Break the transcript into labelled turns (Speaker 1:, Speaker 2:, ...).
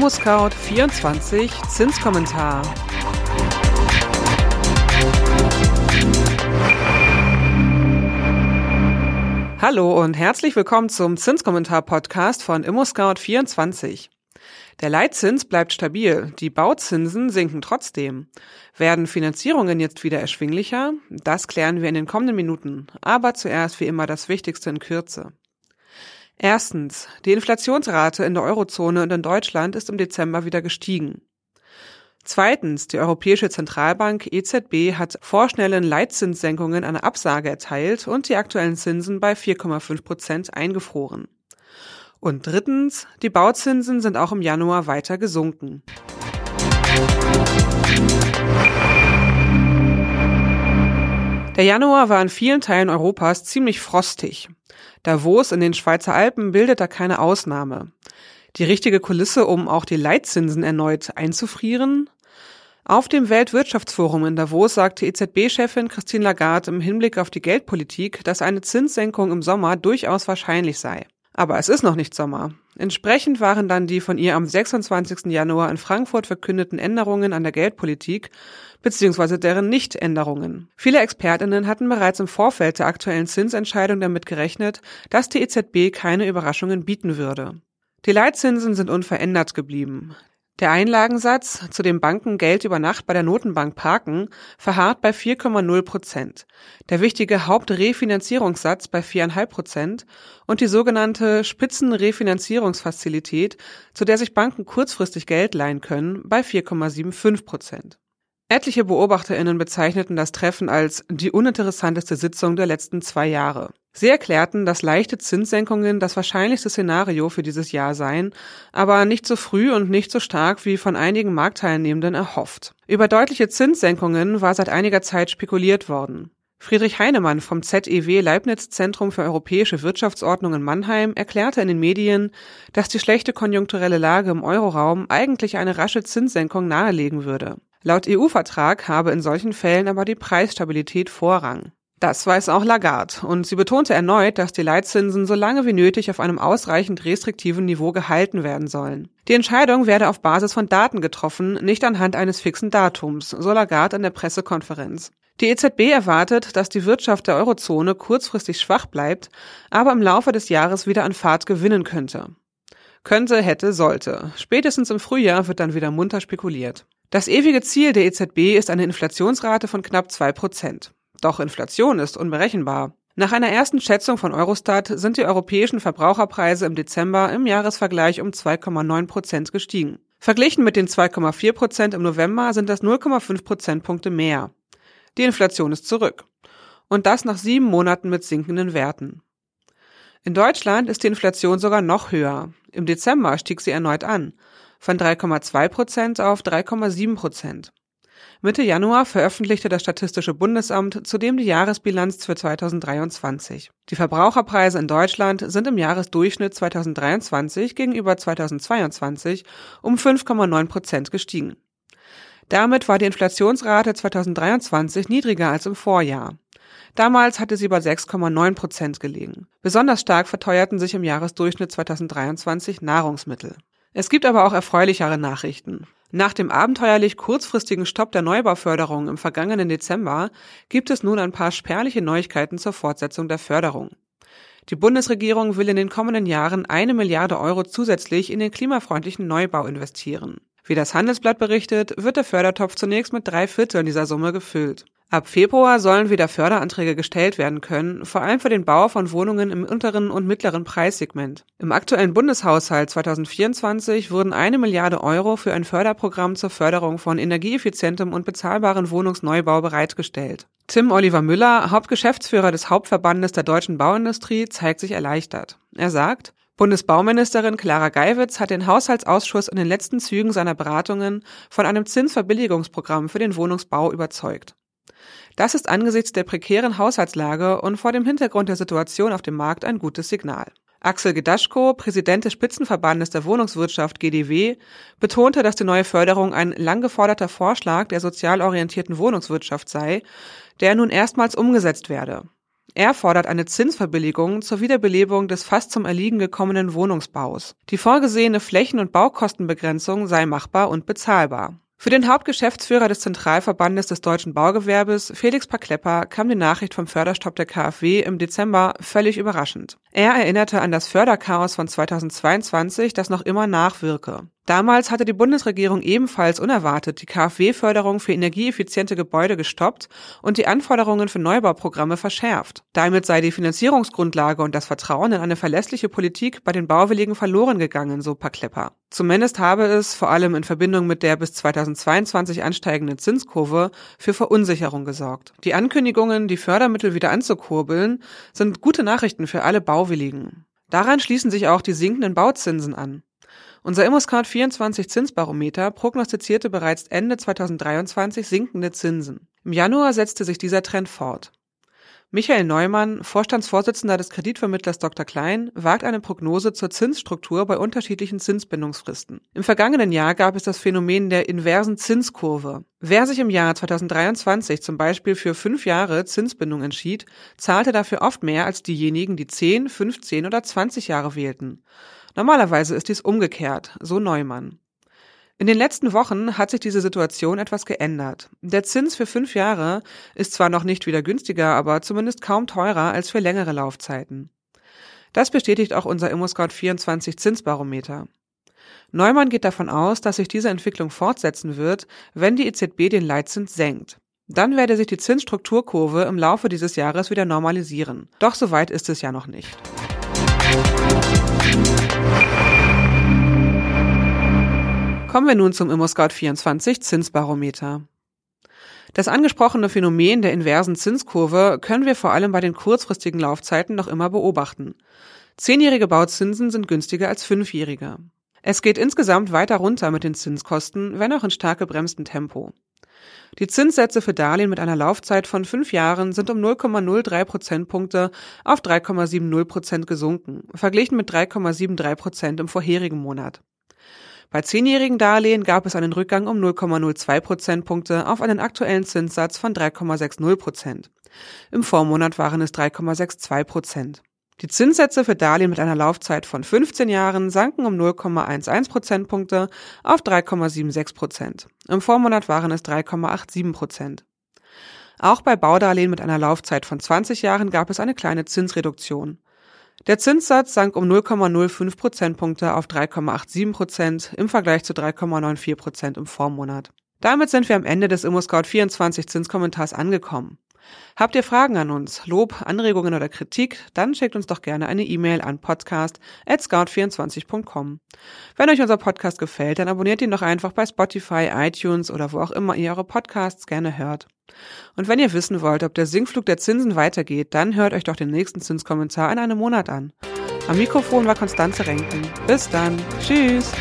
Speaker 1: ImmoScout24 Zinskommentar. Hallo und herzlich willkommen zum Zinskommentar-Podcast von ImmoScout24. Der Leitzins bleibt stabil, die Bauzinsen sinken trotzdem. Werden Finanzierungen jetzt wieder erschwinglicher? Das klären wir in den kommenden Minuten. Aber zuerst wie immer das Wichtigste in Kürze. Erstens. Die Inflationsrate in der Eurozone und in Deutschland ist im Dezember wieder gestiegen. Zweitens, die Europäische Zentralbank EZB hat vorschnellen Leitzinssenkungen eine Absage erteilt und die aktuellen Zinsen bei 4,5 Prozent eingefroren. Und drittens, die Bauzinsen sind auch im Januar weiter gesunken. Der Januar war in vielen Teilen Europas ziemlich frostig. Davos in den Schweizer Alpen bildet da keine Ausnahme. Die richtige Kulisse, um auch die Leitzinsen erneut einzufrieren? Auf dem Weltwirtschaftsforum in Davos sagte EZB-Chefin Christine Lagarde im Hinblick auf die Geldpolitik, dass eine Zinssenkung im Sommer durchaus wahrscheinlich sei. Aber es ist noch nicht Sommer. Entsprechend waren dann die von ihr am 26. Januar in Frankfurt verkündeten Änderungen an der Geldpolitik bzw. deren Nichtänderungen. Viele Expertinnen hatten bereits im Vorfeld der aktuellen Zinsentscheidung damit gerechnet, dass die EZB keine Überraschungen bieten würde. Die Leitzinsen sind unverändert geblieben. Der Einlagensatz, zu dem Banken Geld über Nacht bei der Notenbank parken, verharrt bei 4,0 Prozent, der wichtige Hauptrefinanzierungssatz bei 4,5 Prozent und die sogenannte Spitzenrefinanzierungsfazilität, zu der sich Banken kurzfristig Geld leihen können, bei 4,75 Prozent. Etliche BeobachterInnen bezeichneten das Treffen als die uninteressanteste Sitzung der letzten zwei Jahre. Sie erklärten, dass leichte Zinssenkungen das wahrscheinlichste Szenario für dieses Jahr seien, aber nicht so früh und nicht so stark wie von einigen Marktteilnehmenden erhofft. Über deutliche Zinssenkungen war seit einiger Zeit spekuliert worden. Friedrich Heinemann vom ZEW Leibniz Zentrum für europäische Wirtschaftsordnung in Mannheim erklärte in den Medien, dass die schlechte konjunkturelle Lage im Euroraum eigentlich eine rasche Zinssenkung nahelegen würde. Laut EU-Vertrag habe in solchen Fällen aber die Preisstabilität Vorrang. Das weiß auch Lagarde und sie betonte erneut, dass die Leitzinsen so lange wie nötig auf einem ausreichend restriktiven Niveau gehalten werden sollen. Die Entscheidung werde auf Basis von Daten getroffen, nicht anhand eines fixen Datums, so Lagarde in der Pressekonferenz. Die EZB erwartet, dass die Wirtschaft der Eurozone kurzfristig schwach bleibt, aber im Laufe des Jahres wieder an Fahrt gewinnen könnte. Könnte, hätte, sollte. Spätestens im Frühjahr wird dann wieder munter spekuliert. Das ewige Ziel der EZB ist eine Inflationsrate von knapp zwei Prozent. Doch Inflation ist unberechenbar. Nach einer ersten Schätzung von Eurostat sind die europäischen Verbraucherpreise im Dezember im Jahresvergleich um 2,9 Prozent gestiegen. Verglichen mit den 2,4 Prozent im November sind das 0,5 Prozentpunkte mehr. Die Inflation ist zurück. Und das nach sieben Monaten mit sinkenden Werten. In Deutschland ist die Inflation sogar noch höher. Im Dezember stieg sie erneut an von 3,2 Prozent auf 3,7 Prozent. Mitte Januar veröffentlichte das Statistische Bundesamt zudem die Jahresbilanz für 2023. Die Verbraucherpreise in Deutschland sind im Jahresdurchschnitt 2023 gegenüber 2022 um 5,9 Prozent gestiegen. Damit war die Inflationsrate 2023 niedriger als im Vorjahr. Damals hatte sie bei 6,9 Prozent gelegen. Besonders stark verteuerten sich im Jahresdurchschnitt 2023 Nahrungsmittel. Es gibt aber auch erfreulichere Nachrichten. Nach dem abenteuerlich kurzfristigen Stopp der Neubauförderung im vergangenen Dezember gibt es nun ein paar spärliche Neuigkeiten zur Fortsetzung der Förderung. Die Bundesregierung will in den kommenden Jahren eine Milliarde Euro zusätzlich in den klimafreundlichen Neubau investieren. Wie das Handelsblatt berichtet, wird der Fördertopf zunächst mit drei Vierteln dieser Summe gefüllt. Ab Februar sollen wieder Förderanträge gestellt werden können, vor allem für den Bau von Wohnungen im unteren und mittleren Preissegment. Im aktuellen Bundeshaushalt 2024 wurden eine Milliarde Euro für ein Förderprogramm zur Förderung von energieeffizientem und bezahlbaren Wohnungsneubau bereitgestellt. Tim Oliver Müller, Hauptgeschäftsführer des Hauptverbandes der deutschen Bauindustrie, zeigt sich erleichtert. Er sagt, Bundesbauministerin Clara Geiwitz hat den Haushaltsausschuss in den letzten Zügen seiner Beratungen von einem Zinsverbilligungsprogramm für den Wohnungsbau überzeugt. Das ist angesichts der prekären Haushaltslage und vor dem Hintergrund der Situation auf dem Markt ein gutes Signal. Axel Gedaschko, Präsident des Spitzenverbandes der Wohnungswirtschaft GDW, betonte, dass die neue Förderung ein lang geforderter Vorschlag der sozial orientierten Wohnungswirtschaft sei, der nun erstmals umgesetzt werde. Er fordert eine Zinsverbilligung zur Wiederbelebung des fast zum Erliegen gekommenen Wohnungsbaus. Die vorgesehene Flächen- und Baukostenbegrenzung sei machbar und bezahlbar. Für den Hauptgeschäftsführer des Zentralverbandes des deutschen Baugewerbes, Felix Paklepper, kam die Nachricht vom Förderstopp der KfW im Dezember völlig überraschend. Er erinnerte an das Förderchaos von 2022, das noch immer nachwirke. Damals hatte die Bundesregierung ebenfalls unerwartet die KfW-Förderung für energieeffiziente Gebäude gestoppt und die Anforderungen für Neubauprogramme verschärft. Damit sei die Finanzierungsgrundlage und das Vertrauen in eine verlässliche Politik bei den Bauwilligen verloren gegangen, so Paklepper. Zumindest habe es, vor allem in Verbindung mit der bis 2022 ansteigenden Zinskurve, für Verunsicherung gesorgt. Die Ankündigungen, die Fördermittel wieder anzukurbeln, sind gute Nachrichten für alle Bauwilligen. Daran schließen sich auch die sinkenden Bauzinsen an. Unser ImmoScout 24 Zinsbarometer prognostizierte bereits Ende 2023 sinkende Zinsen. Im Januar setzte sich dieser Trend fort. Michael Neumann, Vorstandsvorsitzender des Kreditvermittlers Dr. Klein, wagt eine Prognose zur Zinsstruktur bei unterschiedlichen Zinsbindungsfristen. Im vergangenen Jahr gab es das Phänomen der inversen Zinskurve. Wer sich im Jahr 2023 zum Beispiel für fünf Jahre Zinsbindung entschied, zahlte dafür oft mehr als diejenigen, die 10, 15 oder 20 Jahre wählten. Normalerweise ist dies umgekehrt, so Neumann. In den letzten Wochen hat sich diese Situation etwas geändert. Der Zins für fünf Jahre ist zwar noch nicht wieder günstiger, aber zumindest kaum teurer als für längere Laufzeiten. Das bestätigt auch unser ImmoScout 24 Zinsbarometer. Neumann geht davon aus, dass sich diese Entwicklung fortsetzen wird, wenn die EZB den Leitzins senkt. Dann werde sich die Zinsstrukturkurve im Laufe dieses Jahres wieder normalisieren. Doch so weit ist es ja noch nicht. Kommen wir nun zum ImmoScout24 Zinsbarometer. Das angesprochene Phänomen der inversen Zinskurve können wir vor allem bei den kurzfristigen Laufzeiten noch immer beobachten. Zehnjährige Bauzinsen sind günstiger als fünfjährige. Es geht insgesamt weiter runter mit den Zinskosten, wenn auch in stark gebremstem Tempo. Die Zinssätze für Darlehen mit einer Laufzeit von fünf Jahren sind um 0,03 Prozentpunkte auf 3,70 Prozent gesunken, verglichen mit 3,73 Prozent im vorherigen Monat. Bei zehnjährigen Darlehen gab es einen Rückgang um 0,02 Prozentpunkte auf einen aktuellen Zinssatz von 3,60 Prozent. Im Vormonat waren es 3,62 Prozent. Die Zinssätze für Darlehen mit einer Laufzeit von 15 Jahren sanken um 0,11 Prozentpunkte auf 3,76 Prozent. Im Vormonat waren es 3,87 Prozent. Auch bei Baudarlehen mit einer Laufzeit von 20 Jahren gab es eine kleine Zinsreduktion. Der Zinssatz sank um 0,05 Prozentpunkte auf 3,87 Prozent im Vergleich zu 3,94 Prozent im Vormonat. Damit sind wir am Ende des ImmoScout24 Zinskommentars angekommen. Habt ihr Fragen an uns, Lob, Anregungen oder Kritik, dann schickt uns doch gerne eine E-Mail an podcast@scout24.com. Wenn euch unser Podcast gefällt, dann abonniert ihn doch einfach bei Spotify, iTunes oder wo auch immer ihr eure Podcasts gerne hört. Und wenn ihr wissen wollt, ob der Sinkflug der Zinsen weitergeht, dann hört euch doch den nächsten Zinskommentar in einem Monat an. Am Mikrofon war Konstanze Renken. Bis dann. Tschüss.